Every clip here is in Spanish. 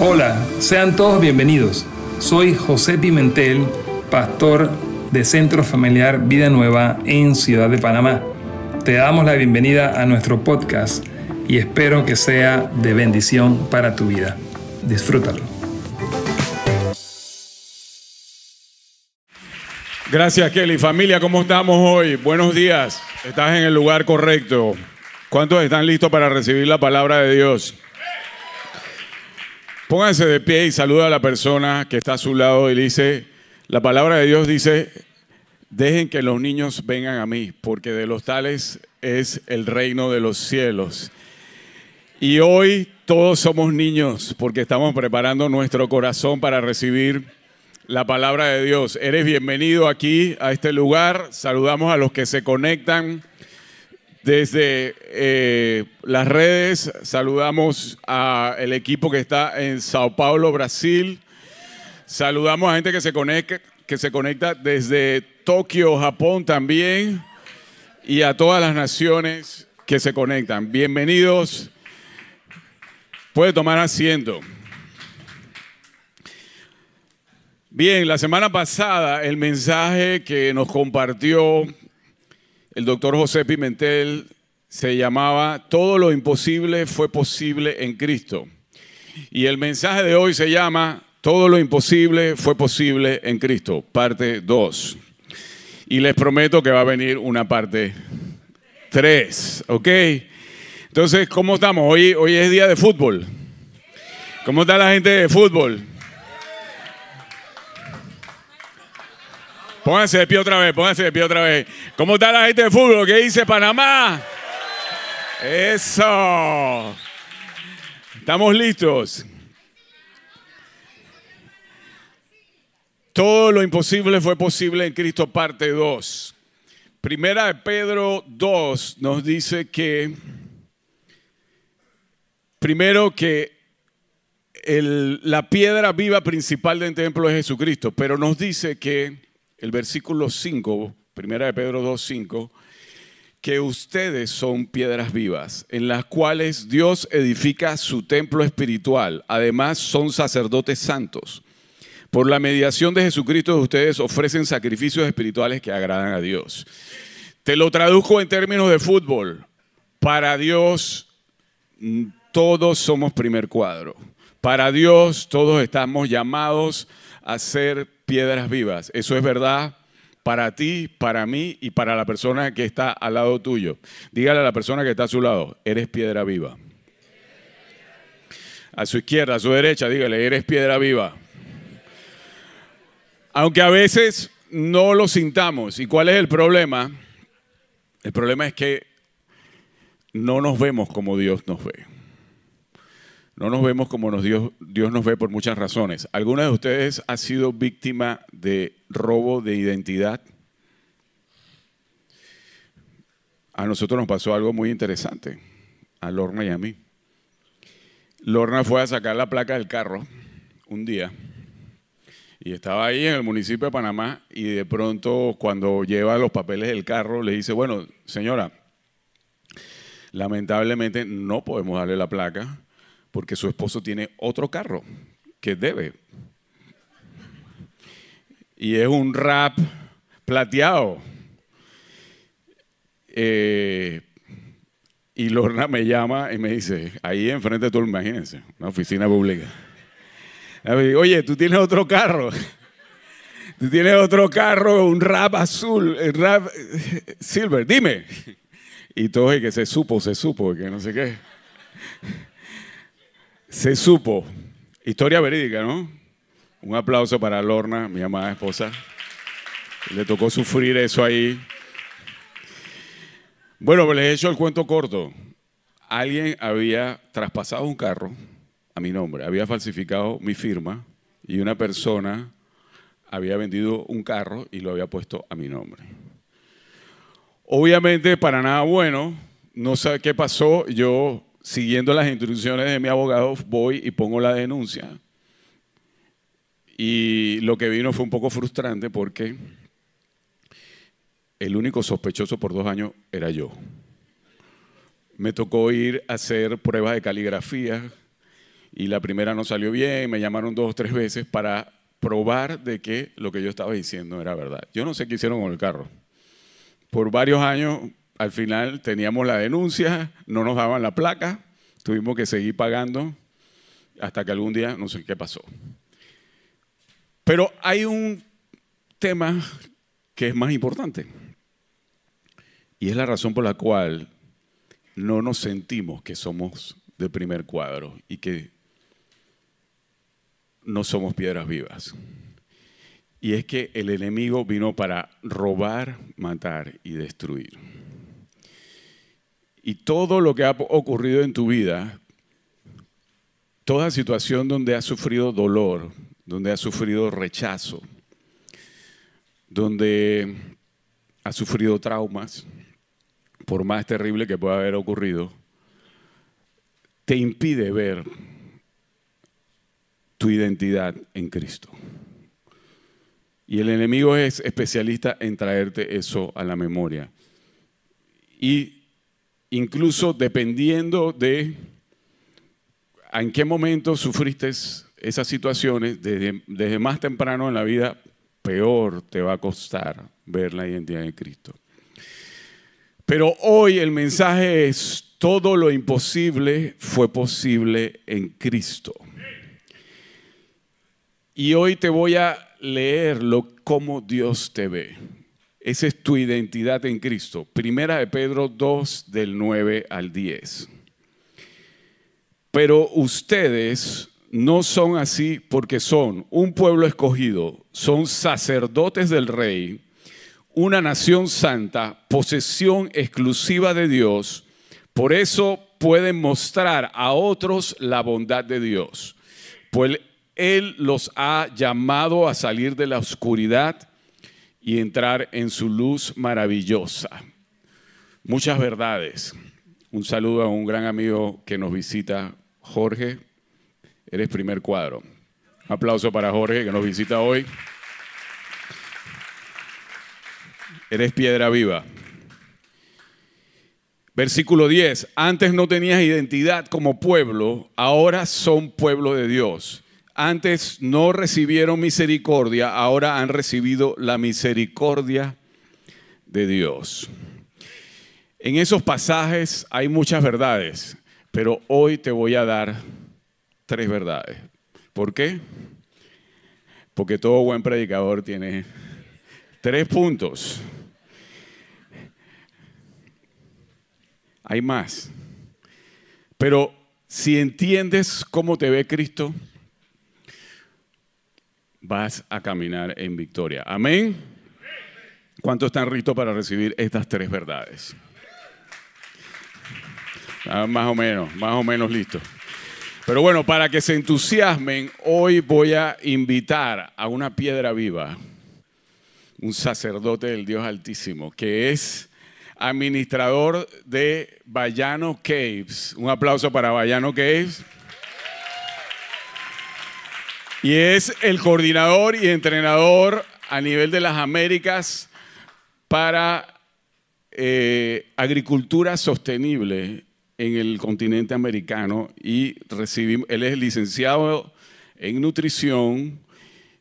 Hola, sean todos bienvenidos. Soy José Pimentel, pastor de Centro Familiar Vida Nueva en Ciudad de Panamá. Te damos la bienvenida a nuestro podcast y espero que sea de bendición para tu vida. Disfrútalo. Gracias Kelly. Familia, ¿cómo estamos hoy? Buenos días. Estás en el lugar correcto. ¿Cuántos están listos para recibir la palabra de Dios? Pónganse de pie y saluda a la persona que está a su lado y dice, la palabra de Dios dice, dejen que los niños vengan a mí, porque de los tales es el reino de los cielos. Y hoy todos somos niños, porque estamos preparando nuestro corazón para recibir la palabra de Dios. Eres bienvenido aquí a este lugar. Saludamos a los que se conectan desde eh, las redes saludamos al equipo que está en Sao Paulo, Brasil. Saludamos a gente que se conecta, que se conecta desde Tokio, Japón también. Y a todas las naciones que se conectan. Bienvenidos. Puede tomar asiento. Bien, la semana pasada el mensaje que nos compartió el doctor José Pimentel se llamaba Todo lo imposible fue posible en Cristo. Y el mensaje de hoy se llama Todo lo imposible fue posible en Cristo, parte 2. Y les prometo que va a venir una parte 3, ¿ok? Entonces, ¿cómo estamos? Hoy, hoy es día de fútbol. ¿Cómo está la gente de fútbol? Pónganse de pie otra vez, pónganse de pie otra vez. ¿Cómo está la gente de fútbol? ¿Qué dice Panamá? Eso. ¿Estamos listos? Todo lo imposible fue posible en Cristo, parte 2. Primera de Pedro 2 nos dice que, primero que la piedra viva principal del templo es Jesucristo, pero nos dice que el versículo 5, primera de Pedro 2, 5, que ustedes son piedras vivas, en las cuales Dios edifica su templo espiritual. Además, son sacerdotes santos. Por la mediación de Jesucristo, ustedes ofrecen sacrificios espirituales que agradan a Dios. Te lo traduzco en términos de fútbol. Para Dios, mm, todos somos primer cuadro. Para Dios, todos estamos llamados a ser piedras vivas. Eso es verdad para ti, para mí y para la persona que está al lado tuyo. Dígale a la persona que está a su lado, eres piedra viva. A su izquierda, a su derecha, dígale, eres piedra viva. Aunque a veces no lo sintamos. ¿Y cuál es el problema? El problema es que no nos vemos como Dios nos ve. No nos vemos como nos Dios, Dios nos ve por muchas razones. ¿Alguna de ustedes ha sido víctima de robo de identidad? A nosotros nos pasó algo muy interesante, a Lorna y a mí. Lorna fue a sacar la placa del carro un día y estaba ahí en el municipio de Panamá y de pronto cuando lleva los papeles del carro le dice, bueno, señora, lamentablemente no podemos darle la placa porque su esposo tiene otro carro que debe. Y es un rap plateado. Eh, y Lorna me llama y me dice, ahí enfrente de tú, imagínense, una oficina pública. Oye, tú tienes otro carro. Tú tienes otro carro, un rap azul, un rap silver, dime. Y todo es que se supo, se supo, que no sé qué se supo. Historia verídica, ¿no? Un aplauso para Lorna, mi amada esposa. Le tocó sufrir eso ahí. Bueno, pues les he hecho el cuento corto. Alguien había traspasado un carro a mi nombre, había falsificado mi firma y una persona había vendido un carro y lo había puesto a mi nombre. Obviamente, para nada bueno, no sé qué pasó, yo siguiendo las instrucciones de mi abogado, voy y pongo la denuncia. Y lo que vino fue un poco frustrante porque el único sospechoso por dos años era yo. Me tocó ir a hacer pruebas de caligrafía y la primera no salió bien, me llamaron dos o tres veces para probar de que lo que yo estaba diciendo era verdad. Yo no sé qué hicieron con el carro. Por varios años, al final teníamos la denuncia, no nos daban la placa, tuvimos que seguir pagando hasta que algún día no sé qué pasó. Pero hay un tema que es más importante. Y es la razón por la cual no nos sentimos que somos de primer cuadro y que no somos piedras vivas. Y es que el enemigo vino para robar, matar y destruir. Y todo lo que ha ocurrido en tu vida, toda situación donde has sufrido dolor, donde has sufrido rechazo, donde has sufrido traumas, por más terrible que pueda haber ocurrido, te impide ver tu identidad en Cristo. Y el enemigo es especialista en traerte eso a la memoria. Y incluso dependiendo de en qué momento sufriste esas situaciones, desde, desde más temprano en la vida, peor te va a costar ver la identidad de Cristo. Pero hoy el mensaje es, todo lo imposible fue posible en Cristo. Y hoy te voy a leer lo, cómo Dios te ve. Esa es tu identidad en Cristo. Primera de Pedro 2 del 9 al 10. Pero ustedes no son así porque son un pueblo escogido, son sacerdotes del rey, una nación santa, posesión exclusiva de Dios. Por eso pueden mostrar a otros la bondad de Dios. Pues él los ha llamado a salir de la oscuridad y entrar en su luz maravillosa. Muchas verdades. Un saludo a un gran amigo que nos visita, Jorge. Eres primer cuadro. Un aplauso para Jorge que nos visita hoy. Eres piedra viva. Versículo 10. Antes no tenías identidad como pueblo, ahora son pueblo de Dios antes no recibieron misericordia, ahora han recibido la misericordia de Dios. En esos pasajes hay muchas verdades, pero hoy te voy a dar tres verdades. ¿Por qué? Porque todo buen predicador tiene tres puntos. Hay más. Pero si entiendes cómo te ve Cristo, vas a caminar en victoria. Amén. ¿Cuántos están listos para recibir estas tres verdades? Ah, más o menos, más o menos listos. Pero bueno, para que se entusiasmen, hoy voy a invitar a una piedra viva, un sacerdote del Dios Altísimo, que es administrador de Bayano Caves. Un aplauso para Bayano Caves. Y es el coordinador y entrenador a nivel de las Américas para eh, agricultura sostenible en el continente americano y recibimos, él es licenciado en nutrición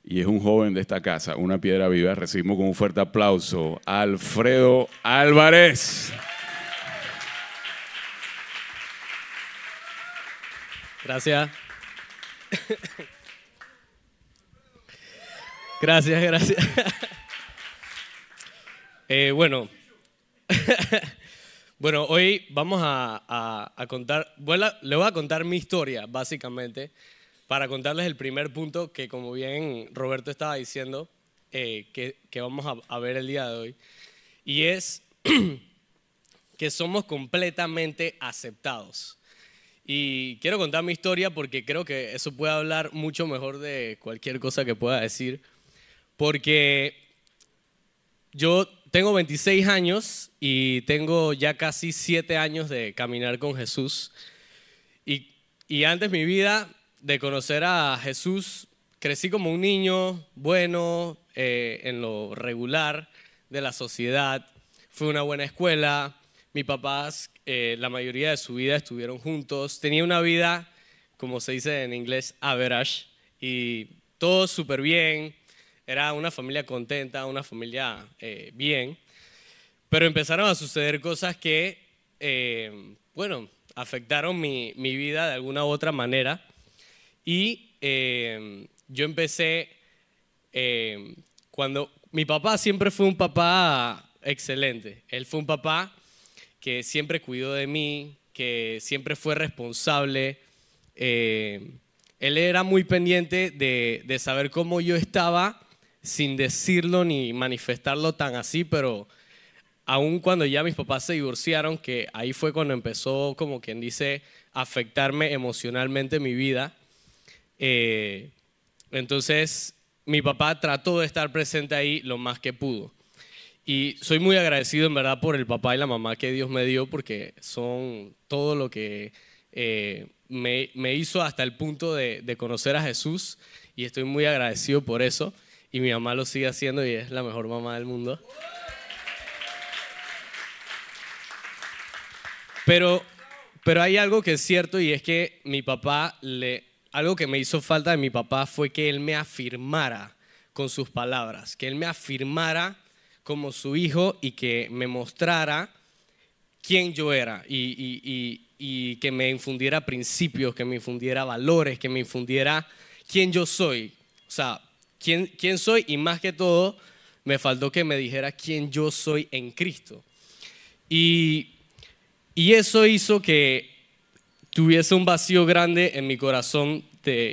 y es un joven de esta casa, una piedra viva. Recibimos con un fuerte aplauso a Alfredo Álvarez. Gracias. Gracias, gracias. Eh, bueno, bueno, hoy vamos a, contar, le voy a contar mi historia, básicamente, para contarles el primer punto que, como bien Roberto estaba diciendo, eh, que, que, vamos a, a ver el día de hoy, y es que somos completamente aceptados. Y quiero contar mi historia porque creo que eso puede hablar mucho mejor de cualquier cosa que pueda decir porque yo tengo 26 años y tengo ya casi 7 años de caminar con Jesús. Y, y antes mi vida de conocer a Jesús, crecí como un niño bueno, eh, en lo regular de la sociedad. Fui a una buena escuela. Mis papás, eh, la mayoría de su vida estuvieron juntos. Tenía una vida como se dice en inglés, average. Y todo súper bien. Era una familia contenta, una familia eh, bien. Pero empezaron a suceder cosas que, eh, bueno, afectaron mi, mi, vida de alguna u otra manera. Y eh, yo empecé, cuando mi papá siempre fue un papá excelente. Él fue un papá que siempre cuidó de mí, que siempre fue responsable. Él era muy pendiente de, de, saber cómo yo estaba sin decirlo ni manifestarlo tan así, pero aún cuando ya mis papás se divorciaron, que ahí fue cuando empezó, como quien dice, afectarme emocionalmente mi vida. Eh, entonces, mi papá trató de estar presente ahí lo más que pudo. Y soy muy agradecido en verdad por el papá y la mamá que Dios me dio porque son todo lo que eh, me, me, hizo hasta el punto de, de, conocer a Jesús y estoy muy agradecido por eso. Y mi mamá lo sigue haciendo y es la mejor mamá del mundo. Pero, pero hay algo que es cierto y es que mi papá, le, algo que me hizo falta de mi papá fue que él me afirmara con sus palabras, que él me afirmara como su hijo y que me mostrara quién yo era y, que me infundiera principios, que me infundiera valores, que me infundiera quién yo soy. O sea, quién, quién soy y más que todo, me faltó que me dijera quién yo soy en Cristo. Y, y eso hizo que tuviese un vacío grande en mi corazón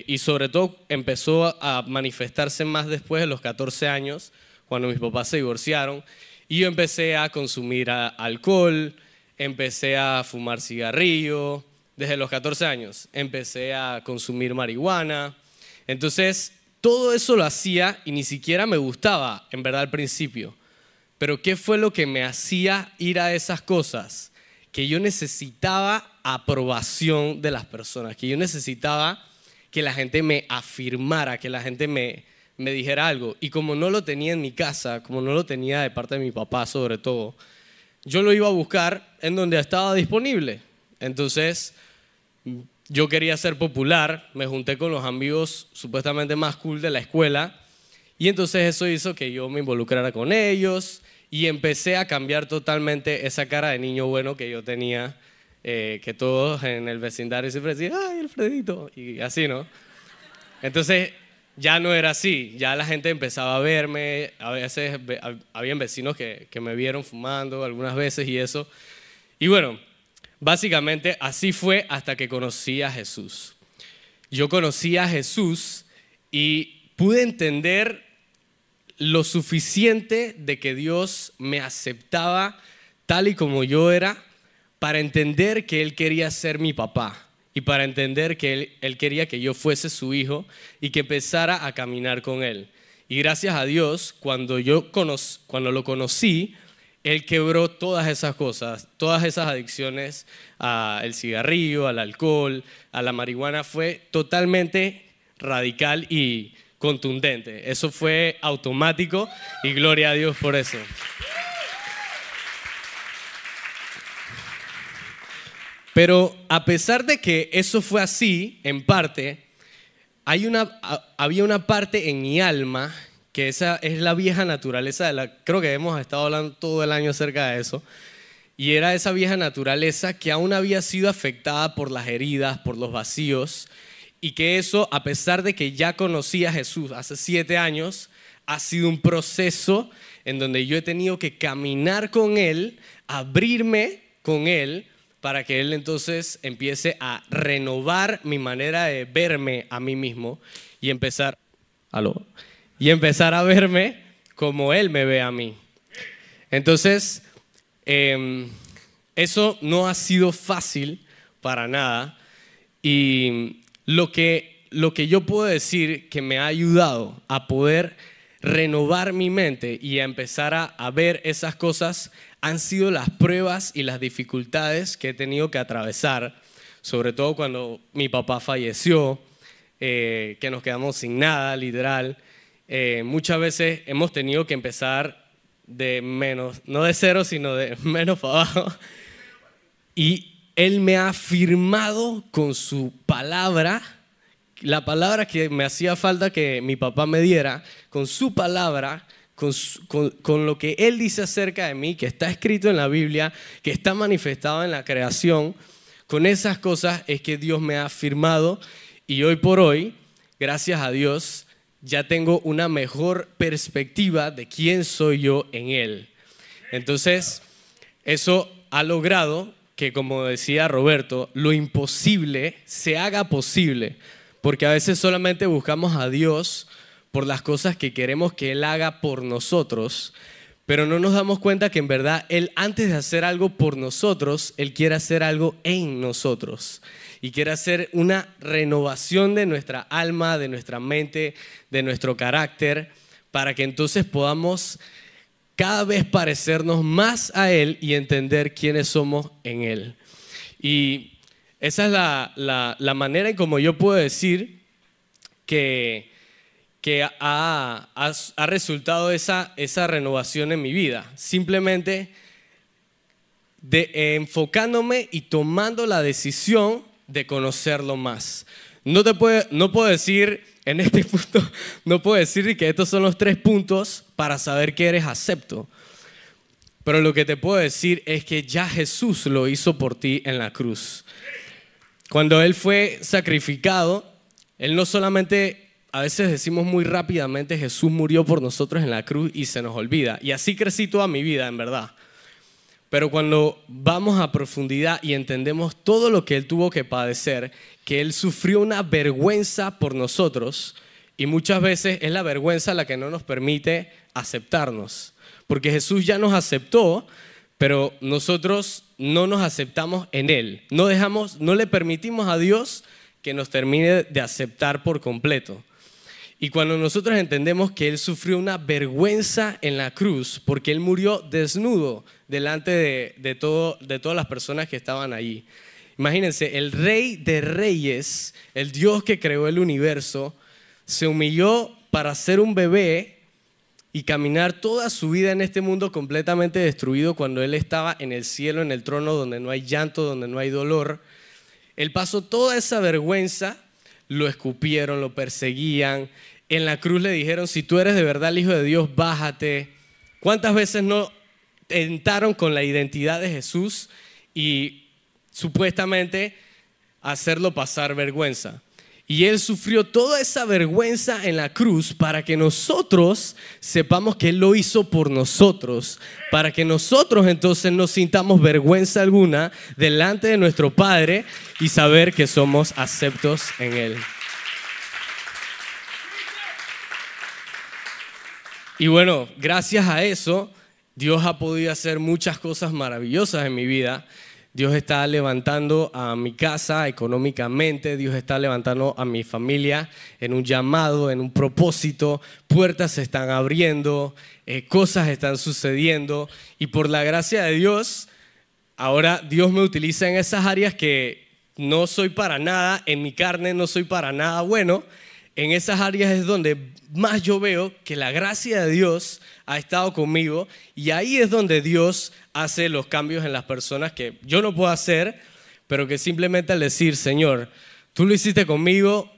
y sobre todo empezó a manifestarse más después de los 14 años cuando mis papás se divorciaron. Y yo empecé a consumir alcohol, empecé a fumar cigarrillo, desde los 14 años. Empecé a consumir marihuana. Entonces, todo eso lo hacía y ni siquiera me gustaba, en verdad, al principio. Pero ¿qué fue lo que me hacía ir a esas cosas? Que yo necesitaba aprobación de las personas, que yo necesitaba que la gente me afirmara, que la gente me, me dijera algo. Y como no lo tenía en mi casa, como no lo tenía de parte de mi papá sobre todo, yo lo iba a buscar en donde estaba disponible. Entonces, yo quería ser popular, me junté con los amigos supuestamente más cool de la escuela y entonces eso hizo que yo me involucrara con ellos y empecé a cambiar totalmente esa cara de niño bueno que yo tenía, eh, que todos en el vecindario siempre decían, ay, Alfredito, y así, ¿no? Entonces ya no era así, ya la gente empezaba a verme, a veces habían vecinos que, que, me vieron fumando algunas veces y eso. Y bueno, básicamente así fue hasta que conocí a Jesús. Yo conocí a Jesús y pude entender lo suficiente de que Dios me aceptaba tal y como yo era para entender que Él quería ser mi papá y para entender que él, quería que yo fuese su hijo y que empezara a caminar con él. Y gracias a Dios, cuando yo cuando lo conocí, él quebró todas esas cosas, todas esas adicciones al cigarrillo, al alcohol, a la marihuana, fue totalmente radical y contundente. Eso fue automático y gloria a Dios por eso. Pero a pesar de que eso fue así, en parte, hay una, había una parte en mi alma que esa es la vieja naturaleza de la, creo que hemos estado hablando todo el año acerca de eso, y era esa vieja naturaleza que aún había sido afectada por las heridas, por los vacíos, y que eso, a pesar de que ya conocí a Jesús hace siete años, ha sido un proceso en donde yo he tenido que caminar con Él, abrirme con Él, para que Él entonces empiece a renovar mi manera de verme a mí mismo y empezar, ¿aló? Y empezar a verme como Él me ve a mí. Entonces, em, eso no ha sido fácil para nada y lo que, lo que yo puedo decir que me ha ayudado a poder renovar mi mente y a empezar a, a ver esas cosas han sido las pruebas y las dificultades que he tenido que atravesar, sobre todo cuando mi papá falleció, eh, que nos quedamos sin nada, literal. Eh, muchas veces hemos tenido que empezar de menos, no de cero, sino de menos para abajo. Y, Él me ha firmado con su palabra, la palabra que me hacía falta que mi papá me diera, con su palabra, con, con, con, lo que Él dice acerca de mí, que está escrito en la Biblia, que está manifestado en la creación, con esas cosas es que Dios me ha firmado y hoy por hoy, gracias a Dios, ya tengo una mejor perspectiva de quién soy yo en Él. Entonces, eso ha logrado que, como decía Roberto, lo imposible se haga posible, porque a veces solamente buscamos a Dios por las cosas que queremos que Él haga por nosotros, pero no nos damos cuenta que en verdad Él antes de hacer algo por nosotros, Él quiere hacer algo en nosotros y quiere hacer una renovación de nuestra alma, de nuestra mente, de nuestro carácter, para que entonces podamos cada vez parecernos más a Él y entender quiénes somos en Él. Y esa es la, manera en como yo puedo decir que, que ha, ha, resultado esa, esa renovación en mi vida. Simplemente de, enfocándome y tomando la decisión de conocerlo más. No, te puede, no puedo decir en este punto, no puedo decir que estos son los tres puntos para saber que eres acepto. Pero lo que te puedo decir es que ya Jesús lo hizo por ti en la cruz. Cuando Él fue sacrificado, Él no solamente, a veces decimos muy rápidamente, Jesús murió por nosotros en la cruz y se nos olvida. Y así crecí toda mi vida, en verdad. Pero cuando vamos a profundidad y entendemos todo lo que Él tuvo que padecer, que Él sufrió una vergüenza por nosotros, y muchas veces es la vergüenza la que no nos permite aceptarnos. Porque Jesús ya nos aceptó, pero nosotros no nos aceptamos en Él. No dejamos, no le permitimos a Dios que nos termine de aceptar por completo. Y cuando nosotros entendemos que Él sufrió una vergüenza en la cruz, porque Él murió desnudo delante de, de, todo, de todas las personas que estaban allí. Imagínense, el rey de reyes, el Dios que creó el universo, se humilló para ser un bebé y caminar toda su vida en este mundo completamente destruido cuando Él estaba en el cielo, en el trono, donde no hay llanto, donde no hay dolor. Él pasó toda esa vergüenza, lo escupieron, lo perseguían, en la cruz le dijeron, si tú eres de verdad el Hijo de Dios, bájate. ¿Cuántas veces no tentaron con la identidad de Jesús y supuestamente hacerlo pasar vergüenza? Y Él sufrió toda esa vergüenza en la cruz para que nosotros sepamos que Él lo hizo por nosotros, para que nosotros entonces no sintamos vergüenza alguna delante de nuestro Padre y saber que somos aceptos en Él. Y bueno, gracias a eso, Dios ha podido hacer muchas cosas maravillosas en mi vida. Dios está levantando a mi casa económicamente, Dios está levantando a mi familia en un llamado, en un propósito, puertas se están abriendo, eh, cosas están sucediendo. Y por la gracia de Dios, ahora Dios me utiliza en esas áreas que no soy para nada, en mi carne no soy para nada bueno, en esas áreas es donde más yo veo que la gracia de Dios ha estado conmigo y ahí es donde Dios hace los cambios en las personas que yo no puedo hacer, pero que simplemente al decir, Señor, tú lo hiciste conmigo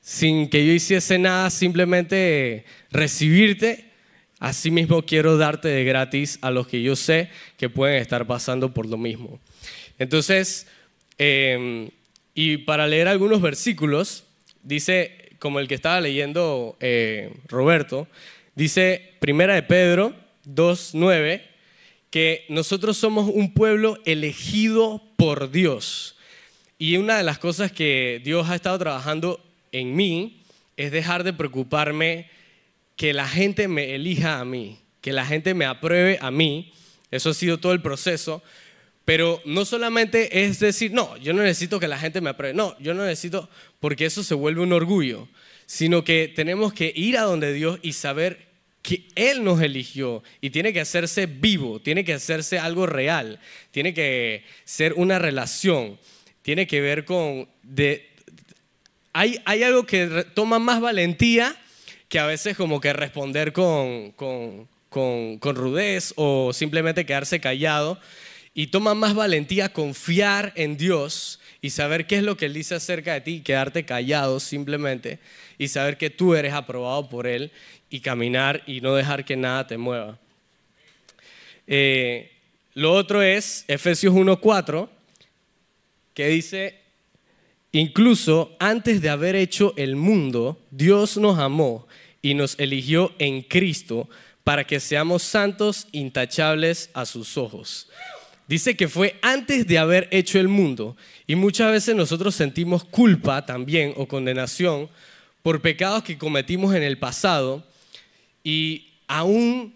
sin que yo hiciese nada, simplemente recibirte, así mismo quiero darte de gratis a los que yo sé que pueden estar pasando por lo mismo. Entonces, em, y para leer algunos versículos, dice como el que estaba leyendo eh, Roberto, dice Primera de Pedro 2.9, que nosotros somos un pueblo elegido por Dios. Y una de las cosas que Dios ha estado trabajando en mí es dejar de preocuparme que la gente me elija a mí, que la gente me apruebe a mí. Eso ha sido todo el proceso. Pero no solamente es decir, no, yo no necesito que la gente me apruebe, no, yo no necesito, porque eso se vuelve un orgullo, sino que tenemos que ir a donde Dios y saber que Él nos eligió y tiene que hacerse vivo, tiene que hacerse algo real, tiene que ser una relación, tiene que ver con... Hay, hay algo que toma más valentía que a veces como que responder con, con, con, con rudez o simplemente quedarse callado y toma más valentía confiar en Dios y saber qué es lo que Él dice acerca de ti, quedarte callado simplemente y saber que tú eres aprobado por Él y caminar y no dejar que nada te mueva. Eh, lo otro es Efesios 1.4, que dice, incluso antes de haber hecho el mundo, Dios nos amó y nos eligió en Cristo para que seamos santos, intachables a sus ojos. Dice que fue antes de haber hecho el mundo y muchas veces nosotros sentimos culpa también o condenación por pecados que cometimos en el pasado y aún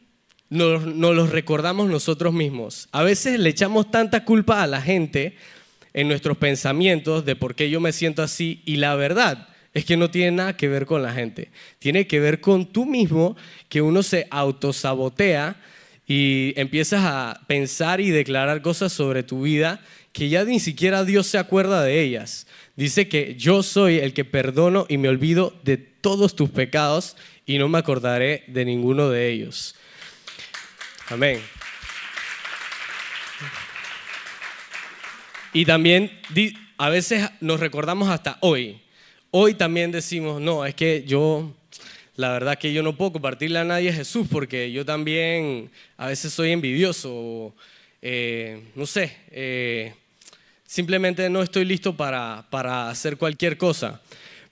no, los recordamos nosotros mismos. A veces le echamos tanta culpa a la gente en nuestros pensamientos de por qué yo me siento así y la verdad es que no tiene nada que ver con la gente. Tiene que ver con tú mismo que uno se autosabotea y empiezas a pensar y declarar cosas sobre tu vida que ya ni siquiera Dios se acuerda de ellas. Dice que yo soy el que perdono y me olvido de todos tus pecados y no me acordaré de ninguno de ellos. Amén. Y también a veces nos recordamos hasta hoy. Hoy también decimos, no, es que yo, la verdad que yo no puedo compartirle a nadie Jesús porque yo también a veces soy envidioso, eh, no sé, eh, simplemente no estoy listo para, para hacer cualquier cosa.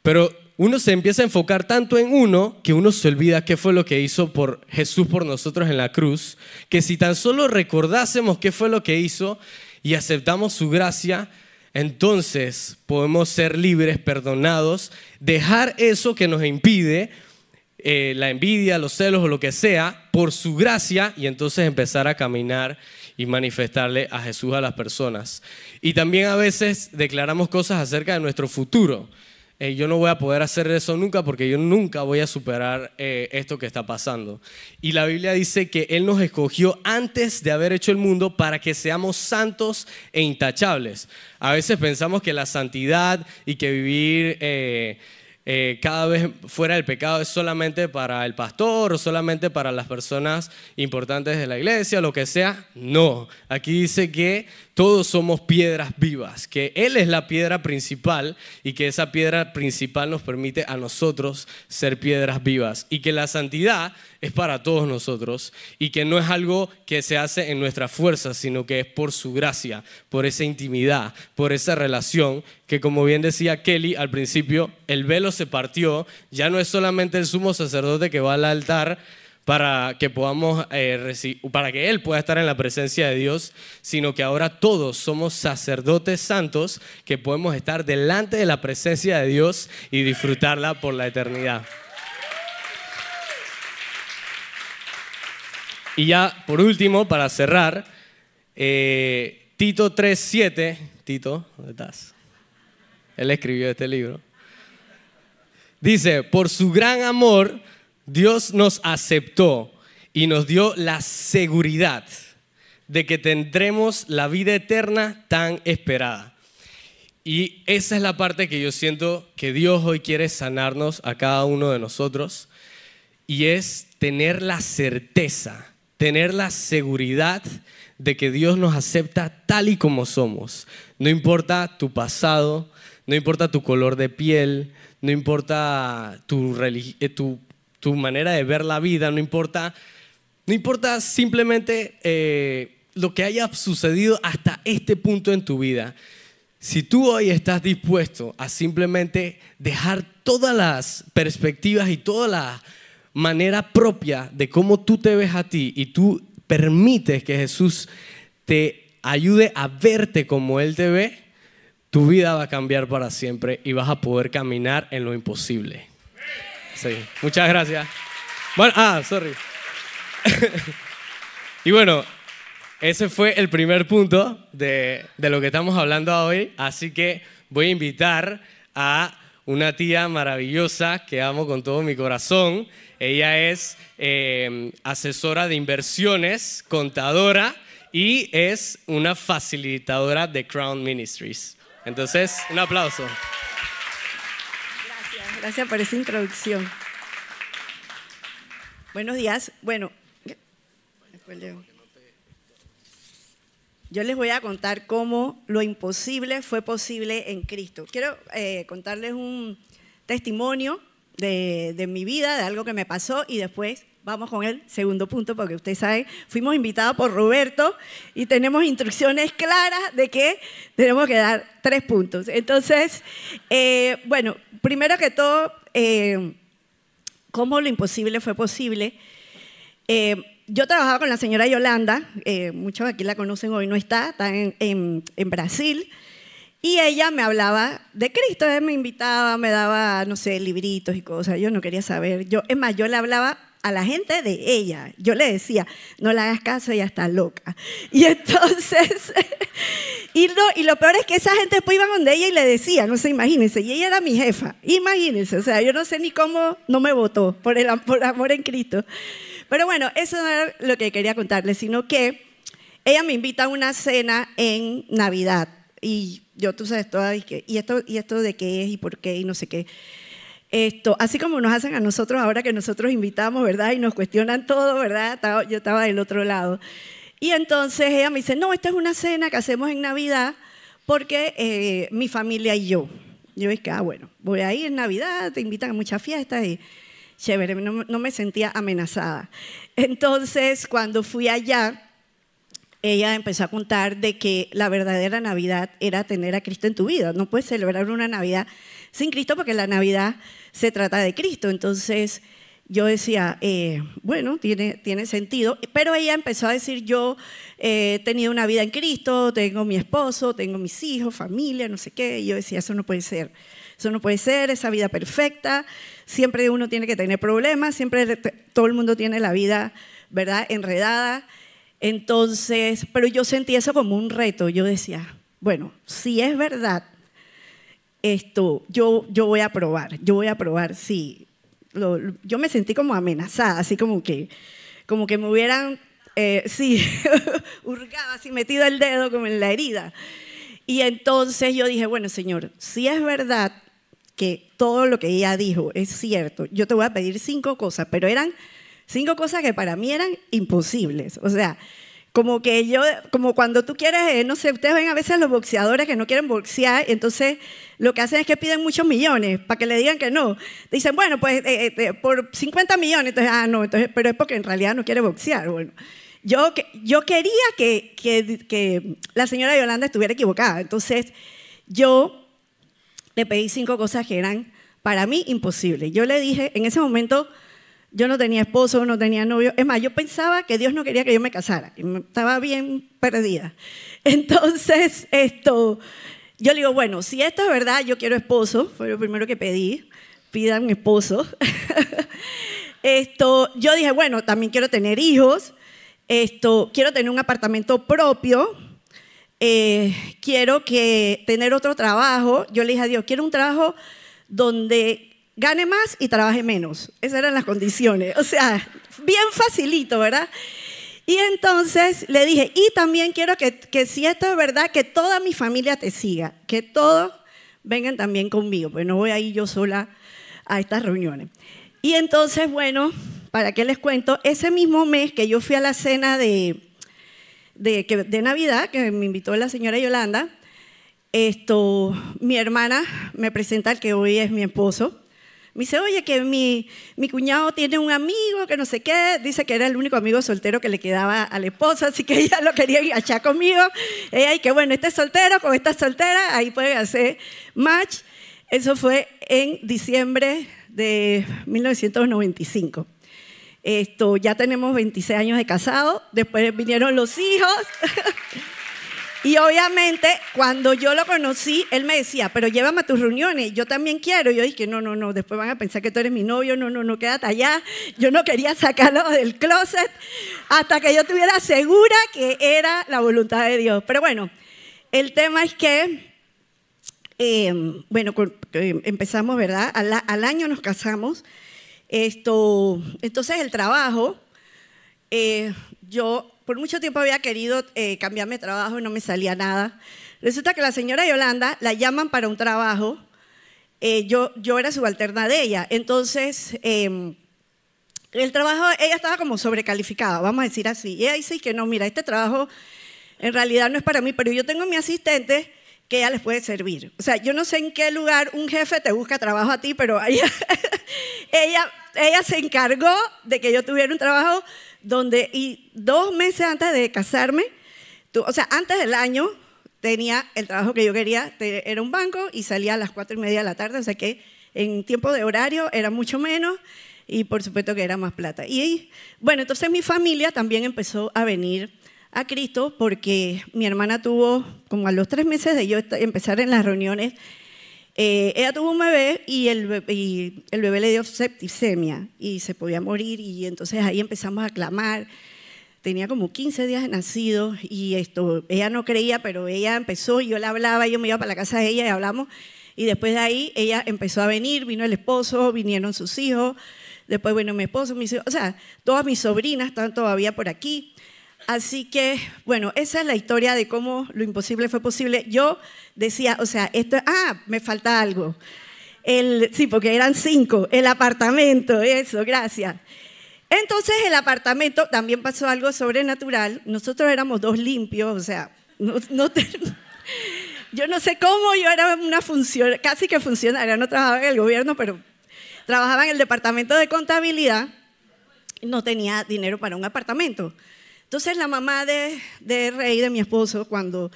Pero uno se empieza a enfocar tanto en uno que uno se olvida qué fue lo que hizo por Jesús por nosotros en la cruz, que si tan solo recordásemos qué fue lo que hizo y aceptamos su gracia, entonces podemos ser libres, perdonados, dejar eso que nos impide, eh, la envidia, los celos o lo que sea, por su gracia y entonces empezar a caminar y manifestarle a Jesús a las personas. Y también a veces declaramos cosas acerca de nuestro futuro. Eh, yo no voy a poder hacer eso nunca porque yo nunca voy a superar eh, esto que está pasando. Y la Biblia dice que Él nos escogió antes de haber hecho el mundo para que seamos santos e intachables. A veces pensamos que la santidad y que vivir... eh, cada vez fuera del pecado es solamente para el pastor o solamente para las personas importantes de la iglesia, lo que sea. No, aquí dice que todos somos piedras vivas, que Él es la piedra principal y que esa piedra principal nos permite a nosotros ser piedras vivas y que la santidad es para todos nosotros y que no es algo que se hace en nuestra fuerza, sino que es por su gracia, por esa intimidad, por esa relación que como bien decía Kelly al principio, el velo se partió, ya no es solamente el sumo sacerdote que va al altar, para que podamos eh, para que él pueda estar en la presencia de Dios, sino que ahora todos somos sacerdotes santos que podemos estar delante de la presencia de Dios y disfrutarla por la eternidad. Y ya por último, para cerrar, eh, Tito 3.7, Tito, ¿dónde estás? Él escribió este libro. Dice, por su gran amor, Dios nos aceptó y nos dio la seguridad de que tendremos la vida eterna tan esperada. Y esa es la parte que yo siento que Dios hoy quiere sanarnos a cada uno de nosotros y es tener la certeza, tener la seguridad de que Dios nos acepta tal y como somos. No importa tu pasado, no importa tu color de piel, no importa tu, eh, tu manera de ver la vida, no importa, no importa simplemente eh, lo que haya sucedido hasta este punto en tu vida. Si tú hoy estás dispuesto a simplemente dejar todas las perspectivas y toda la manera propia de cómo tú te ves a ti y tú permites que Jesús te ayude a verte como Él te ve, tu vida va a cambiar para siempre y vas a poder caminar en lo imposible. Sí, muchas gracias. Bueno, ah, sorry. y bueno, ese fue el primer punto de, de, lo que estamos hablando hoy, así que voy a invitar a una tía maravillosa que amo con todo mi corazón. Ella es eh, asesora de inversiones, contadora y es una facilitadora de Crown Ministries. Entonces, un aplauso. Gracias por esa introducción. Buenos días. Bueno, yo les voy a contar cómo lo imposible fue posible en Cristo. Quiero eh, contarles un testimonio de, de mi vida, de algo que me pasó y después vamos con el segundo punto, porque ustedes saben, fuimos invitados por Roberto y tenemos instrucciones claras de que tenemos que dar tres puntos. Entonces, eh, bueno, primero que todo, eh, cómo lo imposible fue posible. Eh, yo trabajaba con la señora Yolanda, muchos aquí la conocen hoy, no está, está en, en Brasil. Y ella me hablaba de Cristo, ella me invitaba, me daba, no sé, libritos y cosas. Yo no quería saber. Yo, es más, yo le hablaba a la gente de ella. Yo le decía, no le hagas caso, ella está loca. Y entonces, y, lo, y lo peor es que esa gente después iba donde ella y le decía, no sé, imagínense, y ella era mi jefa, imagínense, o sea, yo no sé ni cómo no me votó por el por amor en Cristo. Pero bueno, eso no era lo que quería contarles, sino que ella me invita a una cena en Navidad. Y yo, tú sabes, toda, y esto, y esto de qué es y por qué y no sé qué. Esto, así como nos hacen a nosotros ahora que nosotros invitamos, ¿verdad? Y nos cuestionan todo, ¿verdad? Yo estaba del otro lado. Y entonces ella me dice, no, esta es una cena que hacemos en Navidad porque eh, mi familia y yo. Yo dije, ah, bueno, voy a ir en Navidad, te invitan a muchas fiestas y chévere, no, no me sentía amenazada. Entonces, cuando fui allá, ella empezó a contar de que la verdadera Navidad era tener a Cristo en tu vida. No puedes celebrar una Navidad sin Cristo porque la Navidad se trata de Cristo. Entonces yo decía, eh, bueno, tiene, tiene sentido, pero ella empezó a decir, yo eh, he tenido una vida en Cristo, tengo mi esposo, tengo mis hijos, familia, no sé qué, y yo decía, eso no puede ser, eso no puede ser, esa vida perfecta, siempre uno tiene que tener problemas, siempre todo el mundo tiene la vida, ¿verdad?, enredada. Entonces, pero yo sentí eso como un reto, yo decía, bueno, si es verdad esto, yo, yo voy a probar, yo voy a probar, sí. yo me sentí como amenazada, así como que, como que me hubieran, eh, sí, así metido el dedo como en la herida. Y entonces yo dije, bueno, Señor, si es verdad que todo lo que ella dijo es cierto, yo te voy a pedir cinco cosas, pero eran cinco cosas que para mí eran imposibles. O sea, como que yo, como cuando tú quieres, eh, no sé, ustedes ven a veces los boxeadores que no quieren boxear, entonces lo que hacen es que piden muchos millones para que le digan que no. Dicen, bueno, pues eh, eh, por 50 millones, entonces, ah, no, entonces, pero es porque en realidad no quiere boxear. Bueno, yo, yo quería que, que, que la señora Yolanda estuviera equivocada, entonces yo le pedí cinco cosas que eran para mí imposibles. Yo le dije, en ese momento, yo no tenía esposo, no tenía novio. Es más, yo pensaba que Dios no quería que yo me casara. estaba bien perdida. Entonces, esto, yo le digo, bueno, si esto es verdad, yo quiero esposo. Fue lo primero que pedí. Pidan esposo. esto, yo dije, bueno, también quiero tener hijos. Esto, quiero tener un apartamento propio. Eh, quiero que tener otro trabajo. Yo le dije a Dios, quiero un trabajo donde gane más y trabaje menos. Esas eran las condiciones. O sea, bien facilito, ¿verdad? Y entonces le dije, y también quiero que, que si esto es verdad, que toda mi familia te siga, que todos vengan también conmigo, pues no voy a ir yo sola a estas reuniones. Y entonces, bueno, ¿para qué les cuento? Ese mismo mes que yo fui a la cena de, de, de Navidad, que me invitó la señora Yolanda, esto, mi hermana me presenta al que hoy es mi esposo, me dice, oye, que mi, mi cuñado tiene un amigo que no sé qué, dice que era el único amigo soltero que le quedaba a la esposa, así que ella lo quería enganchar conmigo. Ella, y que bueno, este soltero con esta soltera, ahí puede hacer match. Eso fue en diciembre de 1995. Esto, ya tenemos 26 años de casado, después vinieron los hijos. Y obviamente, cuando yo lo conocí, él me decía, pero llévame a tus reuniones, yo también quiero. Yo dije, no, no, no, después van a pensar que tú eres mi novio, no, no, no, quédate allá. Yo no quería sacarlo del closet hasta que yo estuviera segura que era la voluntad de Dios. Pero bueno, el tema es que, em, bueno, em, empezamos, ¿verdad? Al, año nos casamos. Esto, entonces el trabajo, eh, yo por mucho tiempo había querido eh, cambiarme de trabajo y no me salía nada. Resulta que la señora Yolanda la llaman para un trabajo. Eh, yo, yo era subalterna de ella. Entonces, em, el trabajo, ella estaba como sobrecalificada, vamos a decir así. Y ella dice que no, mira, este trabajo en realidad no es para mí, pero yo tengo mi asistente que ella les puede servir. O sea, yo no sé en qué lugar un jefe te busca trabajo a ti, pero ella, ella, ella se encargó de que yo tuviera un trabajo donde, y dos meses antes de casarme, o sea, antes del año, tenía el trabajo que yo quería, era un banco y salía a las cuatro y media de la tarde, o sea que en tiempo de horario era mucho menos y por supuesto que era más plata. Y bueno, entonces mi familia también empezó a venir a Cristo porque mi hermana tuvo, como a los tres meses de yo empezar en las reuniones, eh, ella tuvo un bebé y el, bebé le dio septicemia y se podía morir y entonces ahí empezamos a clamar. Tenía como 15 días de nacido y esto, ella no creía, pero ella empezó, yo le hablaba, yo me iba para la casa de ella y hablamos. Y después de ahí ella empezó a venir, vino el esposo, vinieron sus hijos, después vino mi esposo, mis hijos, o sea, todas mis sobrinas están todavía por aquí. Así que, bueno, esa es la historia de cómo lo imposible fue posible. Yo decía, o sea, esto, ah, me falta algo. El, sí, porque eran cinco, el apartamento, eso, gracias. Entonces el apartamento también pasó algo sobrenatural. Nosotros éramos dos limpios, o sea, yo no sé cómo yo era una función, casi que funcionaria, no trabajaba en el gobierno, pero trabajaba en el departamento de contabilidad. No tenía dinero para un apartamento. Entonces la mamá de, de Rey, de mi esposo, cuando,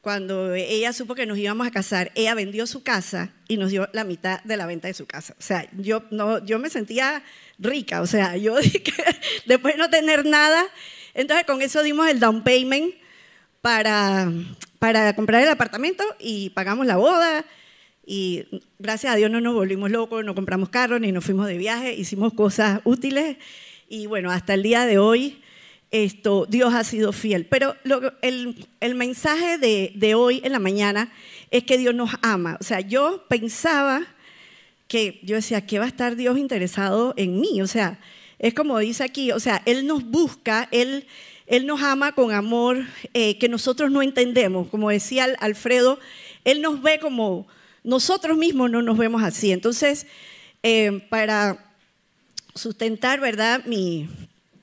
cuando ella supo que nos íbamos a casar, ella vendió su casa y nos dio la mitad de la venta de su casa. O sea, yo, no, yo me sentía rica, o sea, yo después de no tener nada, entonces con eso dimos el down payment para, para comprar el apartamento y pagamos la boda. Y gracias a Dios no nos volvimos locos, no compramos carros ni nos fuimos de viaje, hicimos cosas útiles. Y bueno, hasta el día de hoy esto, Dios ha sido fiel. Pero el, mensaje de, hoy en la mañana es que Dios nos ama. O sea, yo pensaba que, yo decía, ¿qué va a estar Dios interesado en mí? O sea, es como dice aquí, o sea, Él nos busca, Él, él nos ama con amor eh, que nosotros no entendemos. Como decía Alfredo, Él nos ve como nosotros mismos no nos vemos así. Entonces, eh, para sustentar, ¿verdad? Mi,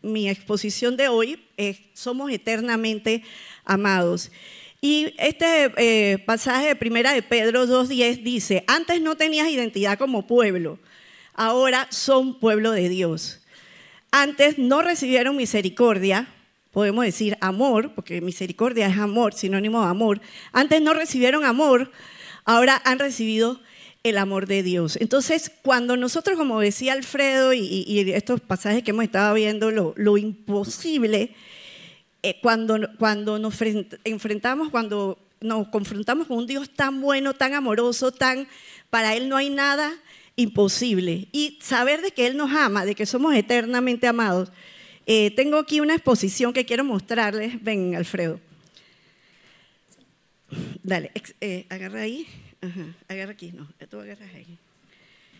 mi exposición de hoy es Somos eternamente amados. Y este eh, pasaje de primera de Pedro 2.10 dice, antes no tenías identidad como pueblo, ahora son pueblo de Dios. Antes no recibieron misericordia, podemos decir amor, porque misericordia es amor, sinónimo de amor. Antes no recibieron amor, ahora han recibido el amor de Dios. Entonces, cuando nosotros, como decía Alfredo, y, estos pasajes que hemos estado viendo, lo, imposible, eh, cuando, cuando nos enfrentamos, cuando nos confrontamos con un Dios tan bueno, tan amoroso, tan, para Él no hay nada imposible. Y saber de que Él nos ama, de que somos eternamente amados. Eh, tengo aquí una exposición que quiero mostrarles. Ven, Alfredo. Dale, eh, agarra ahí. Agarra aquí, no, tú agarras ahí.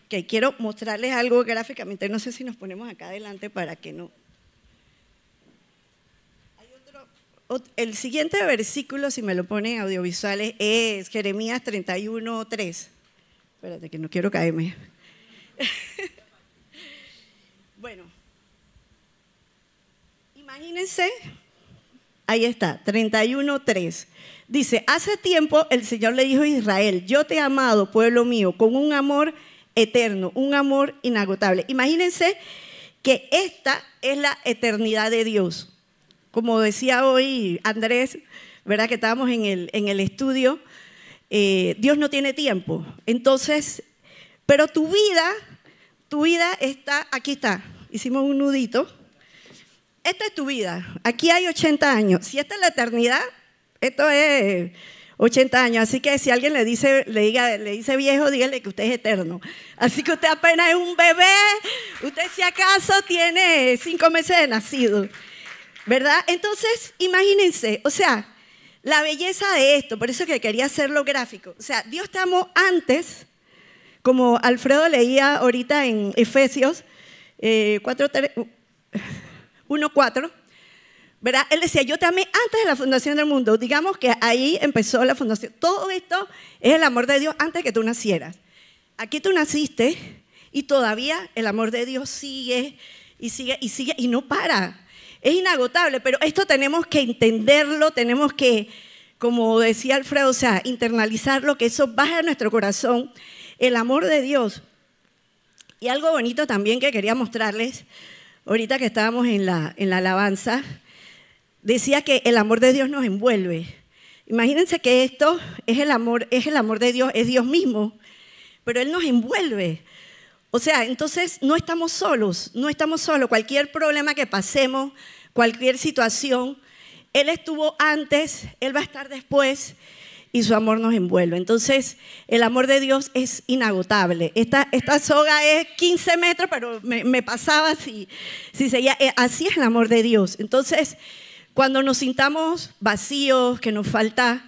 Que quiero mostrarles algo gráficamente, no sé si nos ponemos acá adelante para que no. El siguiente versículo, si me lo ponen audiovisuales, es Jeremías 31, 3. Espérate, que no quiero caerme. bueno, imagínense, ahí está, 31, 3. Dice, hace tiempo el Señor le dijo a Israel, yo te he amado, pueblo mío, con un amor eterno, un amor inagotable. Imagínense que esta es la eternidad de Dios. Como decía hoy Andrés, ¿verdad? Que estábamos en el, en el estudio, eh, Dios no tiene tiempo. Entonces, pero tu vida, tu vida está, aquí está, hicimos un nudito. Esta es tu vida, aquí hay 80 años. Si esta es la eternidad, esto es 80 años, así que si alguien le dice, le, diga, le dice viejo, dígale que usted es eterno. Así que usted apenas es un bebé, usted si acaso tiene cinco meses de nacido, ¿verdad? Entonces, imagínense, o sea, la belleza de esto, por eso que quería hacerlo gráfico. O sea, Dios te amó antes, como Alfredo leía ahorita en Efesios 1.4, eh, ¿verdad? Él decía, yo te amé antes de la fundación del mundo. Digamos que ahí empezó la fundación. Todo esto es el amor de Dios antes que tú nacieras. Aquí tú naciste y todavía el amor de Dios sigue y sigue y sigue y no para. es inagotable, pero esto tenemos que entenderlo, tenemos que, como decía Alfredo, o sea, internalizarlo, que eso baja a nuestro corazón, el amor de Dios. Y algo bonito también que quería mostrarles, ahorita que estábamos en la, en la alabanza, decía que el amor de Dios nos envuelve. Imagínense que esto es el amor, es el amor de Dios, es Dios mismo, pero Él nos envuelve. O sea, entonces no estamos solos, no estamos solos. Cualquier problema que pasemos, cualquier situación, Él estuvo antes, Él va a estar después y su amor nos envuelve. Entonces, el amor de Dios es inagotable. Esta, soga es 15 metros, pero me, pasaba si, si seguía. Eh, así es el amor de Dios. Entonces, cuando nos sintamos vacíos, que nos falta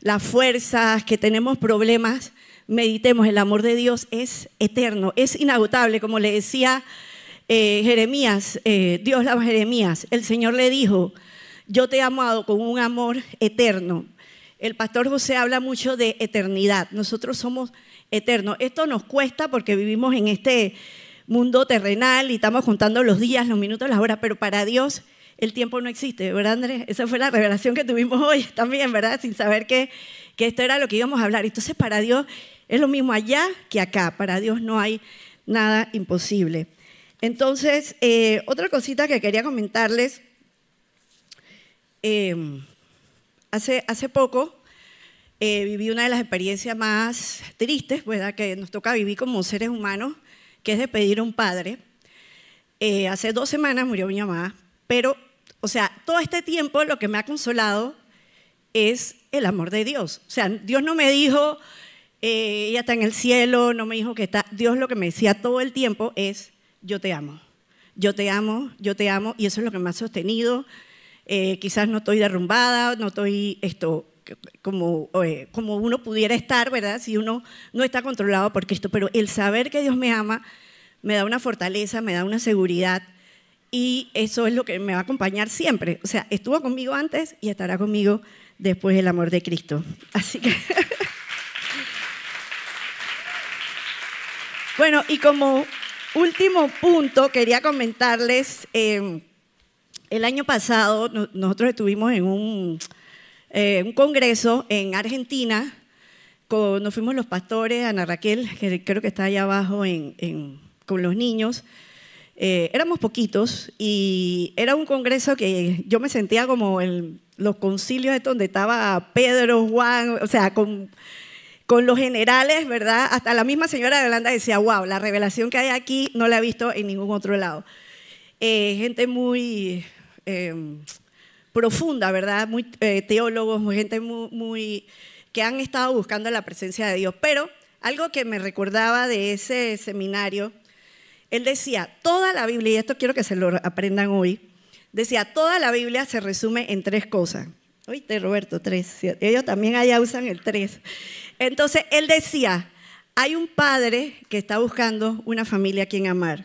la fuerza, que tenemos problemas, meditemos, el amor de Dios es eterno, es inagotable, como le decía eh, Jeremías, eh, Dios la Jeremías, el Señor le dijo, yo te he amado con un amor eterno. El pastor José habla mucho de eternidad, nosotros somos eternos. Esto nos cuesta porque vivimos en este mundo terrenal y estamos contando los días, los minutos, las horas, pero para Dios el tiempo no existe, ¿verdad, Andrés? Esa fue la revelación que tuvimos hoy también, ¿verdad? Sin saber que, que esto era lo que íbamos a hablar. Entonces, para Dios es lo mismo allá que acá. Para Dios no hay nada imposible. Entonces, eh, otra cosita que quería comentarles. Em, hace, hace poco eh, viví una de las experiencias más tristes, ¿verdad? Que nos toca vivir como seres humanos, que es de pedir a un padre. Eh, hace dos semanas murió mi mamá, pero, o sea, todo este tiempo lo que me ha consolado es el amor de Dios. O sea, Dios no me dijo, eh, ella está en el cielo, no me dijo que está. Dios lo que me decía todo el tiempo es, yo te amo, yo te amo, yo te amo, y eso es lo que me ha sostenido. Eh, quizás no estoy derrumbada, no estoy esto como, eh, como uno pudiera estar, ¿verdad? Si uno no está controlado por Cristo, pero el saber que Dios me ama me da una fortaleza, me da una seguridad y eso es lo que me va a acompañar siempre. O sea, estuvo conmigo antes y estará conmigo después del amor de Cristo. Así que... bueno, y como último punto, quería comentarles, eh, el año pasado nosotros estuvimos en un, eh, congreso en Argentina, nos fuimos los pastores, Ana Raquel, que creo que está allá abajo con los niños, eh, éramos poquitos y era un congreso que yo me sentía como en los concilios donde estaba Pedro, Juan, o sea, con, con los generales, ¿verdad? Hasta la misma señora de Holanda decía, wow, la revelación que hay aquí no la he visto en ningún otro lado. Eh, gente muy em, profunda, ¿verdad? Muy eh, teólogos, gente muy, muy, que han estado buscando la presencia de Dios. Pero algo que me recordaba de ese seminario él decía, toda la Biblia, y esto quiero que se lo aprendan hoy, decía, toda la Biblia se resume en tres cosas. Oíste, Roberto, tres. Ellos también allá usan el tres. Entonces, él decía, hay un padre que está buscando una familia a quien amar.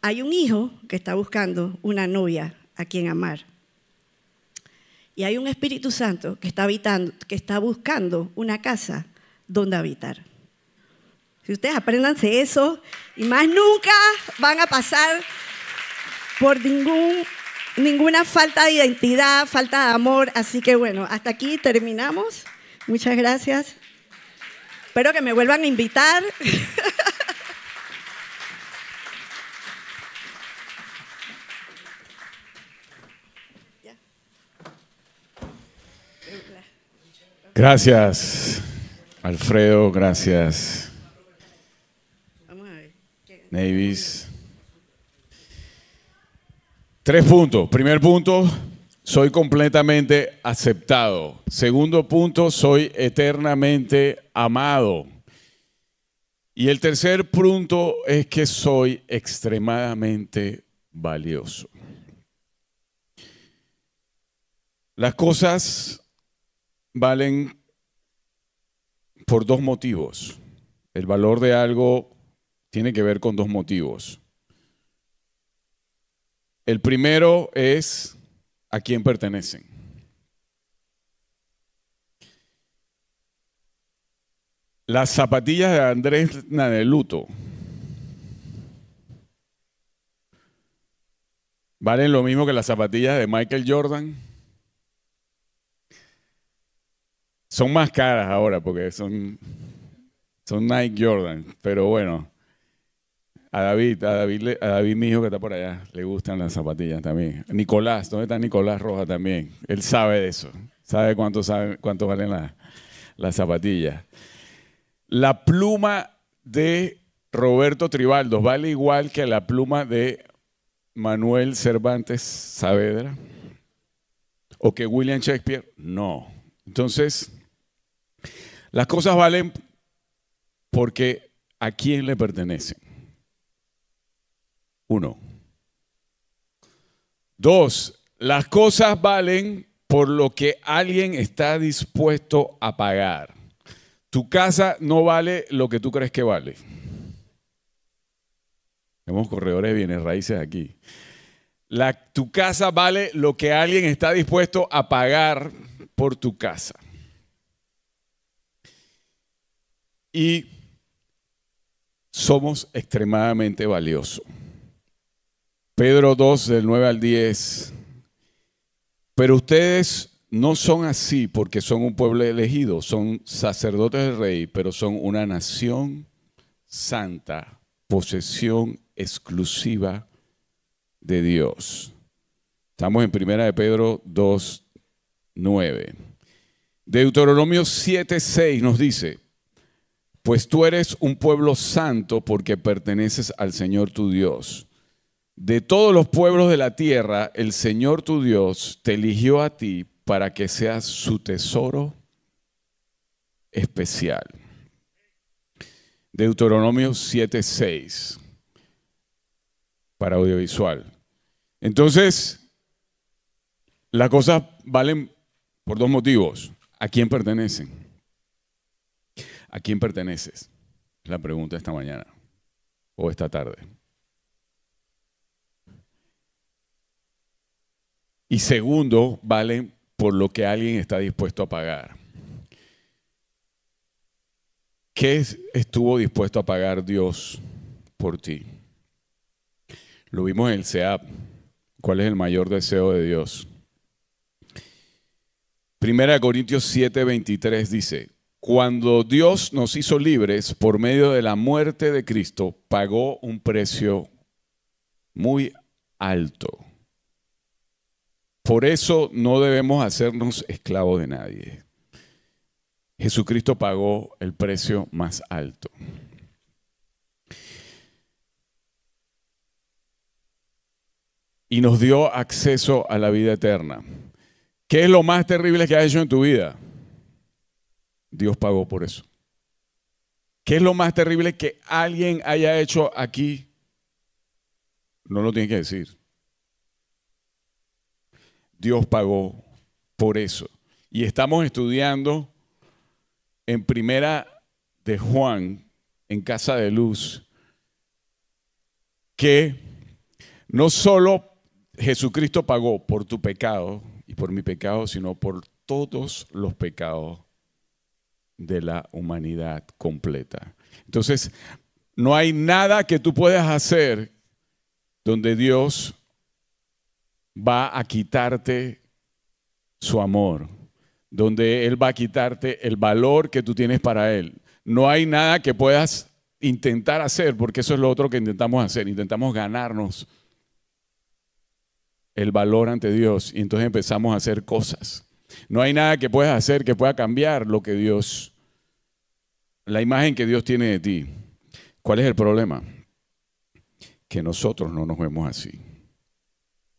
Hay un hijo que está buscando una novia a quien amar. Y hay un Espíritu Santo que está, habitando, que está buscando una casa donde habitar. Si ustedes aprendanse eso y más nunca van a pasar por ninguna falta de identidad, falta de amor. Así que bueno, hasta aquí terminamos. Muchas gracias. Espero que me vuelvan a invitar. Gracias, Alfredo, gracias. Navis. Tres puntos. Primer punto, soy completamente aceptado. Segundo punto, soy eternamente amado. Y el tercer punto es que soy extremadamente valioso. Las cosas valen por dos motivos. El valor de algo tiene que ver con dos motivos. El primero es a quién pertenecen. Las zapatillas de Andrés Nadeluto ¿Valen lo mismo que las zapatillas de Michael Jordan? Son más caras ahora porque son, son Nike Jordan, pero bueno. A David, a David, a David, mi hijo que está por allá, le gustan las zapatillas también. Nicolás, ¿dónde está Nicolás Roja también? Él sabe de eso, sabe cuánto, sabe, cuánto valen las zapatillas. La pluma de Roberto Tribaldos vale igual que la pluma de Manuel Cervantes Saavedra o que William Shakespeare. No. Entonces, las cosas valen porque a quién le pertenecen. Uno. Dos, las cosas valen por lo que alguien está dispuesto a pagar. Tu casa no vale lo que tú crees que vale. Tenemos corredores de bienes raíces aquí. Tu casa vale lo que alguien está dispuesto a pagar por tu casa. Y somos extremadamente valiosos. Pedro 2, del 9 al 10. Pero ustedes no son así porque son un pueblo elegido, son sacerdotes del rey, pero son una nación santa, posesión exclusiva de Dios. Estamos en Primera de Pedro 2, 9. Deuteronomio 7, 6 nos dice, pues tú eres un pueblo santo porque perteneces al Señor tu Dios. De todos los pueblos de la tierra, el Señor tu Dios te eligió a ti para que seas su tesoro especial. Deuteronomio 7:6 para audiovisual. Entonces, las cosas valen por dos motivos. ¿A quién pertenecen? ¿A quién perteneces? La pregunta esta mañana o esta tarde. Y segundo, valen por lo que alguien está dispuesto a pagar. ¿Qué estuvo dispuesto a pagar Dios por ti? Lo vimos en el SEAP. ¿Cuál es el mayor deseo de Dios? Primera Corintios 7, 23 dice, cuando Dios nos hizo libres por medio de la muerte de Cristo, pagó un precio muy alto. Por eso no debemos hacernos esclavos de nadie. Jesucristo pagó el precio más alto. Y nos dio acceso a la vida eterna. ¿Qué es lo más terrible que has hecho en tu vida? Dios pagó por eso. ¿Qué es lo más terrible que alguien haya hecho aquí? No lo tiene que decir. Dios pagó por eso. Y estamos estudiando en primera de Juan, en Casa de Luz, que no solo Jesucristo pagó por tu pecado y por mi pecado, sino por todos los pecados de la humanidad completa. Entonces, no hay nada que tú puedas hacer donde Dios va a quitarte su amor, donde Él va a quitarte el valor que tú tienes para Él. No hay nada que puedas intentar hacer, porque eso es lo otro que intentamos hacer, intentamos ganarnos el valor ante Dios y entonces empezamos a hacer cosas. No hay nada que puedas hacer que pueda cambiar lo que Dios la imagen que Dios tiene de ti. ¿Cuál es el problema? Que nosotros no nos vemos así.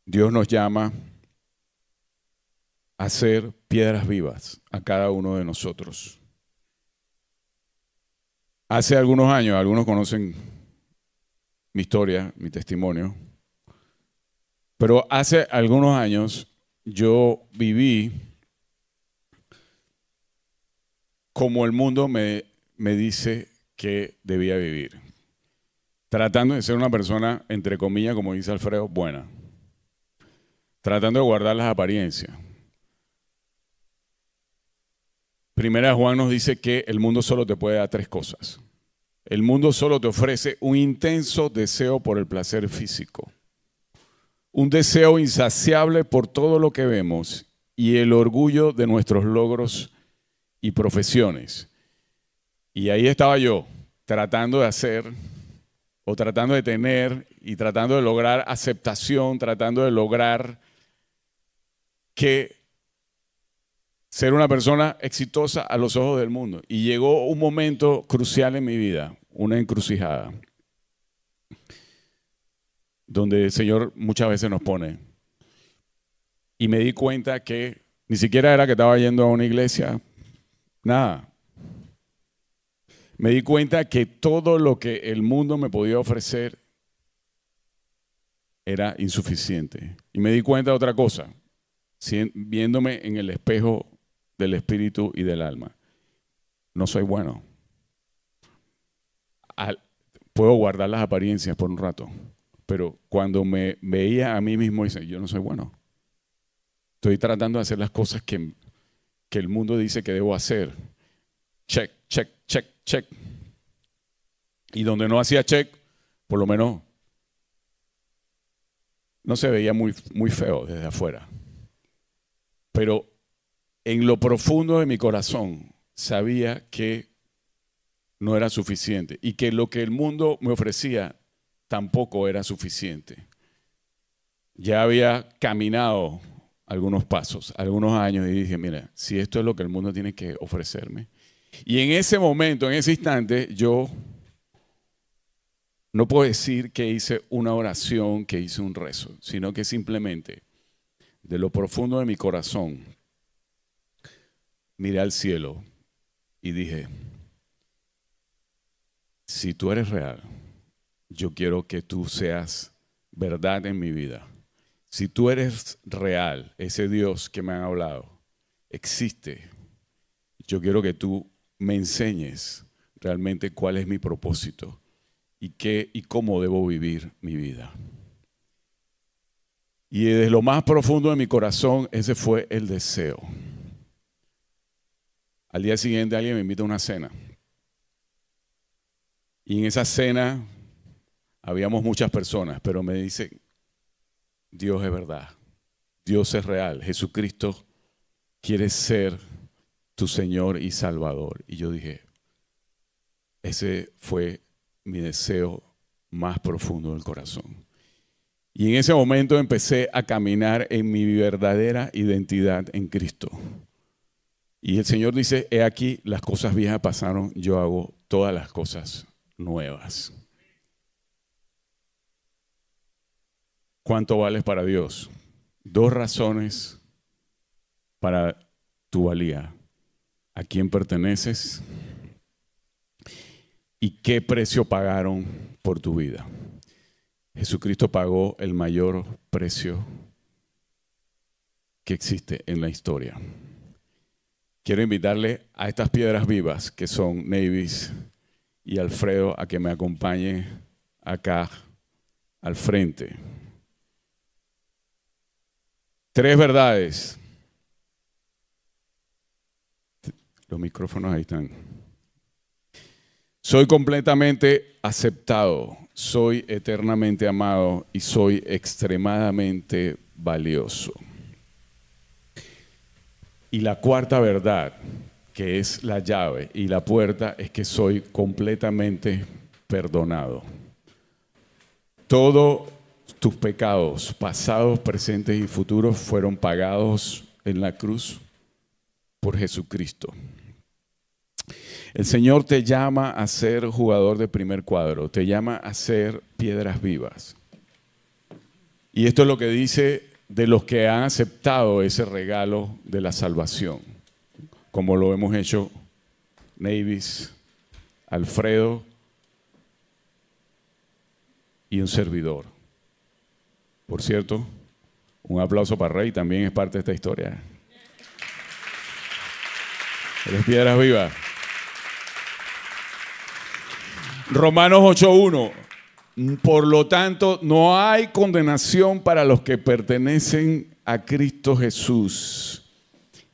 Dios nos llama a ser piedras vivas a cada uno de nosotros. Hace algunos años, algunos conocen mi historia, mi testimonio, pero hace algunos años yo viví como el mundo me me dice que debía vivir. Tratando de ser una persona, entre comillas, como dice Alfredo, buena. Tratando de guardar las apariencias. Primera Juan nos dice que el mundo solo te puede dar tres cosas. El mundo solo te ofrece un intenso deseo por el placer físico. un deseo insaciable por todo lo que vemos y el orgullo de nuestros logros y profesiones. Y ahí estaba yo, tratando de hacer o tratando de tener y tratando de lograr aceptación, tratando de lograr que ser una persona exitosa a los ojos del mundo. Y llegó un momento crucial en mi vida, una encrucijada, donde el Señor muchas veces nos pone. Y me di cuenta que ni siquiera era que estaba yendo a una iglesia, nada. Me di cuenta que todo lo que el mundo me podía ofrecer era insuficiente. Y me di cuenta de otra cosa, viéndome en el espejo del espíritu y del alma. No soy bueno. puedo guardar las apariencias por un rato, pero cuando me veía a mí mismo, dice, yo no soy bueno. Estoy tratando de hacer las cosas que, que el mundo dice que debo hacer. Check, check, check, check. Y donde no hacía check, por lo menos no se veía muy, muy feo desde afuera. Pero en lo profundo de mi corazón sabía que no era suficiente y que lo que el mundo me ofrecía tampoco era suficiente. Ya había caminado algunos pasos, algunos años y dije, mira, si esto es lo que el mundo tiene que ofrecerme. Y en ese momento, en ese instante, yo no puedo decir que hice una oración, que hice un rezo, sino que simplemente de lo profundo de mi corazón miré al cielo y dije, si tú eres real, yo quiero que tú seas verdad en mi vida. Si tú eres real, ese Dios que me han hablado, existe. Yo quiero que tú me enseñes realmente cuál es mi propósito y qué y cómo debo vivir mi vida. Y desde lo más profundo de mi corazón, ese fue el deseo. Al día siguiente alguien me invita a una cena. Y en esa cena habíamos muchas personas, pero me dice, Dios es verdad, Dios es real, Jesucristo quiere ser tu Señor y Salvador. Y yo dije, ese fue mi deseo más profundo del corazón. Y en ese momento empecé a caminar en mi verdadera identidad en Cristo. Y el Señor dice, he aquí, las cosas viejas pasaron, yo hago todas las cosas nuevas. ¿Cuánto vales para Dios? Dos razones para tu valía. ¿A quién perteneces? ¿Y qué precio pagaron por tu vida? Jesucristo pagó el mayor precio que existe en la historia quiero invitarle a estas piedras vivas que son Navis y Alfredo a que me acompañe acá al frente. Tres verdades. Los micrófonos ahí están. Soy completamente aceptado, soy eternamente amado y soy extremadamente valioso. Y la cuarta verdad, que es la llave y la puerta, es que soy completamente perdonado. Todos tus pecados, pasados, presentes y futuros, fueron pagados en la cruz por Jesucristo. El Señor te llama a ser jugador de primer cuadro, te llama a ser piedras vivas. Y esto es lo que dice de los que han aceptado ese regalo de la salvación, como lo hemos hecho Navis, Alfredo y un servidor. Por cierto, un aplauso para Rey, también es parte de esta historia. Eres piedras vivas. Romanos 8.1. Por lo tanto, no hay condenación para los que pertenecen a Cristo Jesús.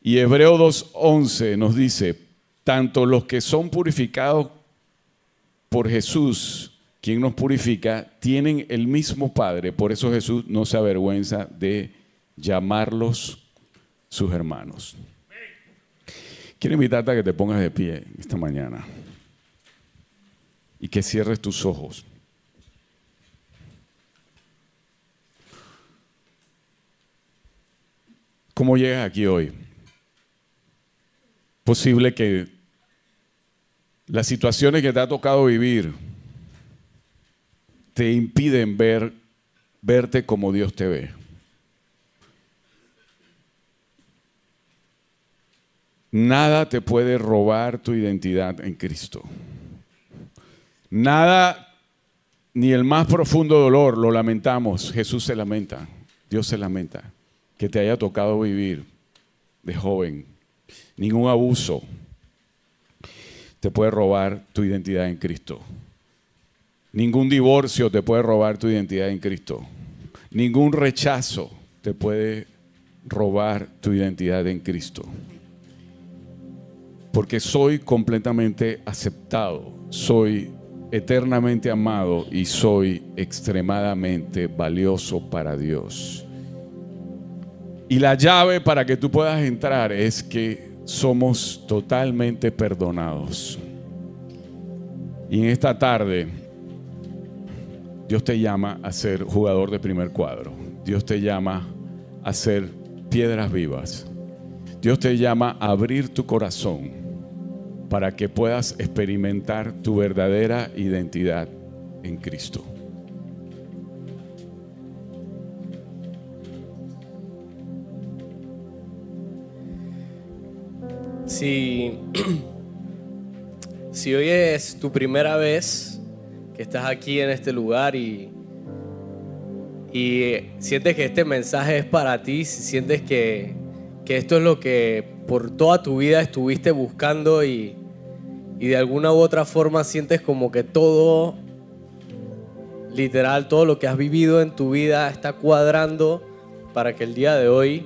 Y Hebreo 2.11 nos dice, tanto los que son purificados por Jesús quien nos purifica, tienen el mismo Padre. Por eso Jesús no se avergüenza de llamarlos sus hermanos. Quiero invitarte a que te pongas de pie esta mañana y que cierres tus ojos. ¿Cómo llegas aquí hoy? Posible que las situaciones que te ha tocado vivir te impiden ver, verte como Dios te ve. Nada te puede robar tu identidad en Cristo. Nada, ni el más profundo dolor, lo lamentamos. Jesús se lamenta, Dios se lamenta que te haya tocado vivir de joven. Ningún abuso te puede robar tu identidad en Cristo. Ningún divorcio te puede robar tu identidad en Cristo. Ningún rechazo te puede robar tu identidad en Cristo porque soy completamente aceptado, soy eternamente amado y soy extremadamente valioso para Dios. Y la llave para que tú puedas entrar es que somos totalmente perdonados. Y en esta tarde, Dios te llama a ser jugador de primer cuadro. Dios te llama a ser piedras vivas. Dios te llama a abrir tu corazón para que puedas experimentar tu verdadera identidad en Cristo. Si, si hoy es tu primera vez que estás aquí en este lugar y, y sientes que este mensaje es para ti, si sientes que, que esto es lo que por toda tu vida estuviste buscando y, y de alguna u otra forma sientes como que todo, literal, todo lo que has vivido en tu vida está cuadrando para que el día de hoy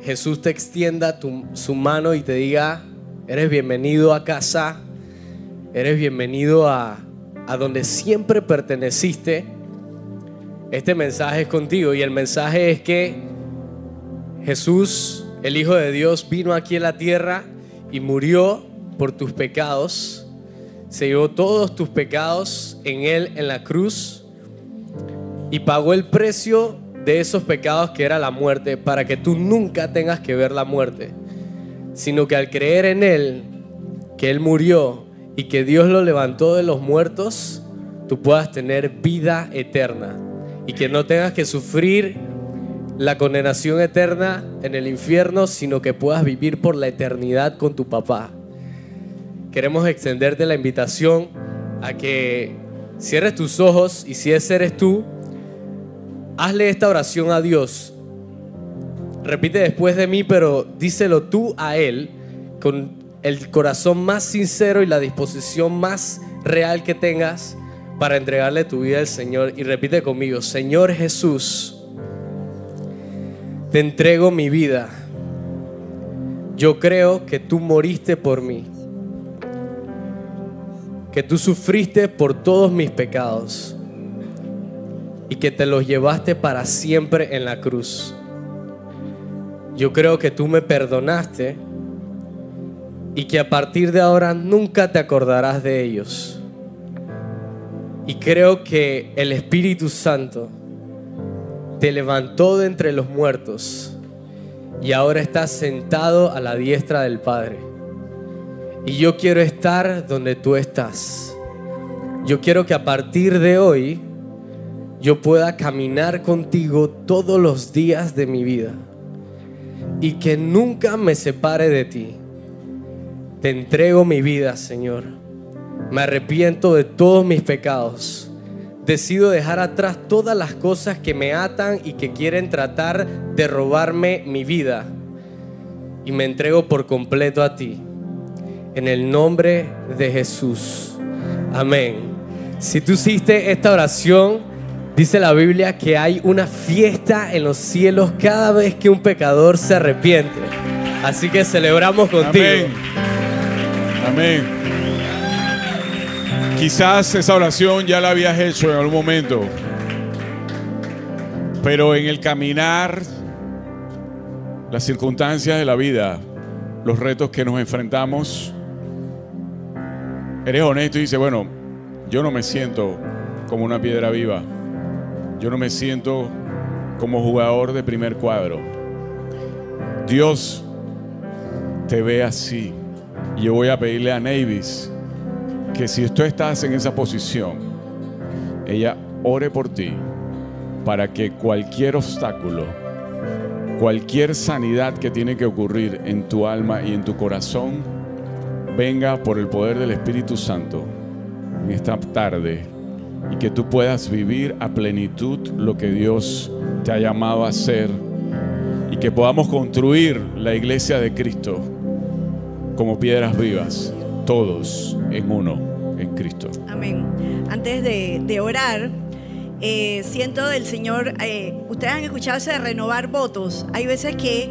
Jesús te extienda su mano y te diga, eres bienvenido a casa, eres bienvenido a, a donde siempre perteneciste. Este mensaje es contigo y el mensaje es que Jesús, el Hijo de Dios, vino aquí en la tierra y murió por tus pecados. Se llevó todos tus pecados en Él en la cruz y pagó el precio de esos pecados que era la muerte para que tú nunca tengas que ver la muerte, sino que al creer en Él, que Él murió y que Dios lo levantó de los muertos, tú puedas tener vida eterna y que no tengas que sufrir la condenación eterna en el infierno, sino que puedas vivir por la eternidad con tu papá. Queremos extenderte la invitación a que cierres tus ojos y si ese eres tú, hazle esta oración a Dios. Repite después de mí, pero díselo tú a Él con el corazón más sincero y la disposición más real que tengas para entregarle tu vida al Señor. Y repite conmigo, Señor Jesús, te entrego mi vida. Yo creo que tú moriste por mí, que tú sufriste por todos mis pecados y que te los llevaste para siempre en la cruz. Yo creo que tú me perdonaste y que a partir de ahora nunca te acordarás de ellos. Y creo que el Espíritu Santo te levantó de entre los muertos y ahora estás sentado a la diestra del Padre. Y yo quiero estar donde tú estás. Yo quiero que a partir de hoy yo pueda caminar contigo todos los días de mi vida y que nunca me separe de ti. Te entrego mi vida, Señor. Me arrepiento de todos mis pecados decido dejar atrás todas las cosas que me atan y que quieren tratar de robarme mi vida. Y me entrego por completo a ti. En el nombre de Jesús. Amén. Si tú hiciste esta oración, dice la Biblia que hay una fiesta en los cielos cada vez que un pecador se arrepiente. Así que celebramos contigo. Amén. Amén. Quizás esa oración ya la habías hecho en algún momento, pero en el caminar, las circunstancias de la vida, los retos que nos enfrentamos, eres honesto y dices, bueno, yo no me siento como una piedra viva, yo no me siento como jugador de primer cuadro. Dios te ve así. Y yo voy a pedirle a Navis que si tú estás en esa posición, ella ore por ti para que cualquier obstáculo, cualquier sanidad que tiene que ocurrir en tu alma y en tu corazón, venga por el poder del Espíritu Santo en esta tarde y que tú puedas vivir a plenitud lo que Dios te ha llamado a hacer y que podamos construir la iglesia de Cristo como piedras vivas, todos en uno, en Cristo. Amén. Antes de, orar, eh, siento del Señor, eh, ustedes han escuchado ese de renovar votos. Hay veces que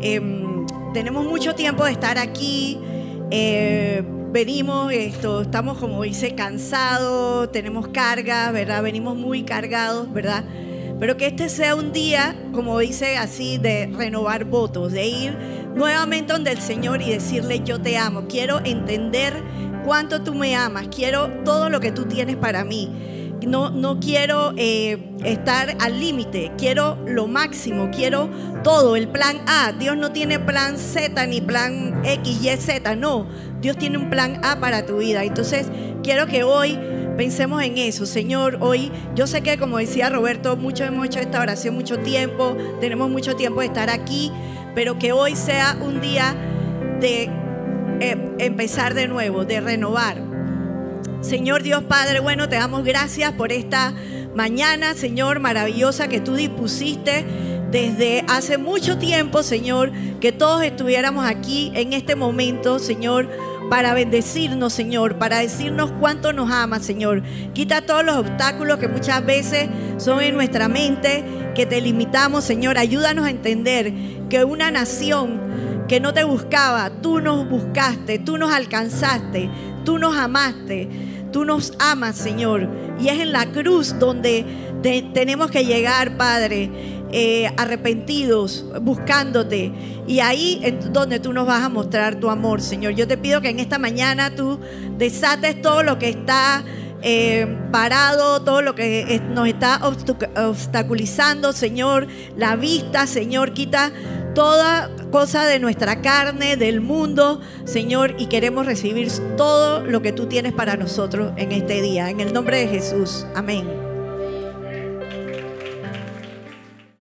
em, tenemos mucho tiempo de estar aquí, eh, venimos, esto, estamos como dice, cansados, tenemos carga, ¿verdad? Venimos muy cargados, ¿verdad? Pero que este sea un día, como dice así, de renovar votos, de ir nuevamente donde el Señor y decirle, yo te amo, quiero entender cuánto tú me amas, quiero todo lo que tú tienes para mí. No, no quiero eh, estar al límite, quiero lo máximo, quiero todo, el plan A. Dios no tiene plan Z ni plan X, Y, Z, no. Dios tiene un plan A para tu vida. Entonces, quiero que hoy Pensemos en eso, Señor. Hoy yo sé que, como decía Roberto, muchos hemos hecho esta oración mucho tiempo, tenemos mucho tiempo de estar aquí, pero que hoy sea un día de eh, empezar de nuevo, de renovar. Señor Dios Padre, bueno, te damos gracias por esta mañana, Señor, maravillosa que tú dispusiste desde hace mucho tiempo, Señor, que todos estuviéramos aquí en este momento, Señor para bendecirnos, Señor, para decirnos cuánto nos ama, Señor. Quita todos los obstáculos que muchas veces son en nuestra mente, que te limitamos, Señor. Ayúdanos a entender que una nación que no te buscaba, tú nos buscaste, tú nos alcanzaste, tú nos amaste, tú nos amas, Señor. Y es en la cruz donde tenemos que llegar, Padre eh, arrepentidos, buscándote. Y ahí es donde tú nos vas a mostrar tu amor, Señor. Yo te pido que en esta mañana tú desates todo lo que está eh, parado, todo lo que nos está obstaculizando, Señor. La vista, Señor, quita toda cosa de nuestra carne, del mundo, Señor, y queremos recibir todo lo que tú tienes para nosotros en este día. En el nombre de Jesús. Amén.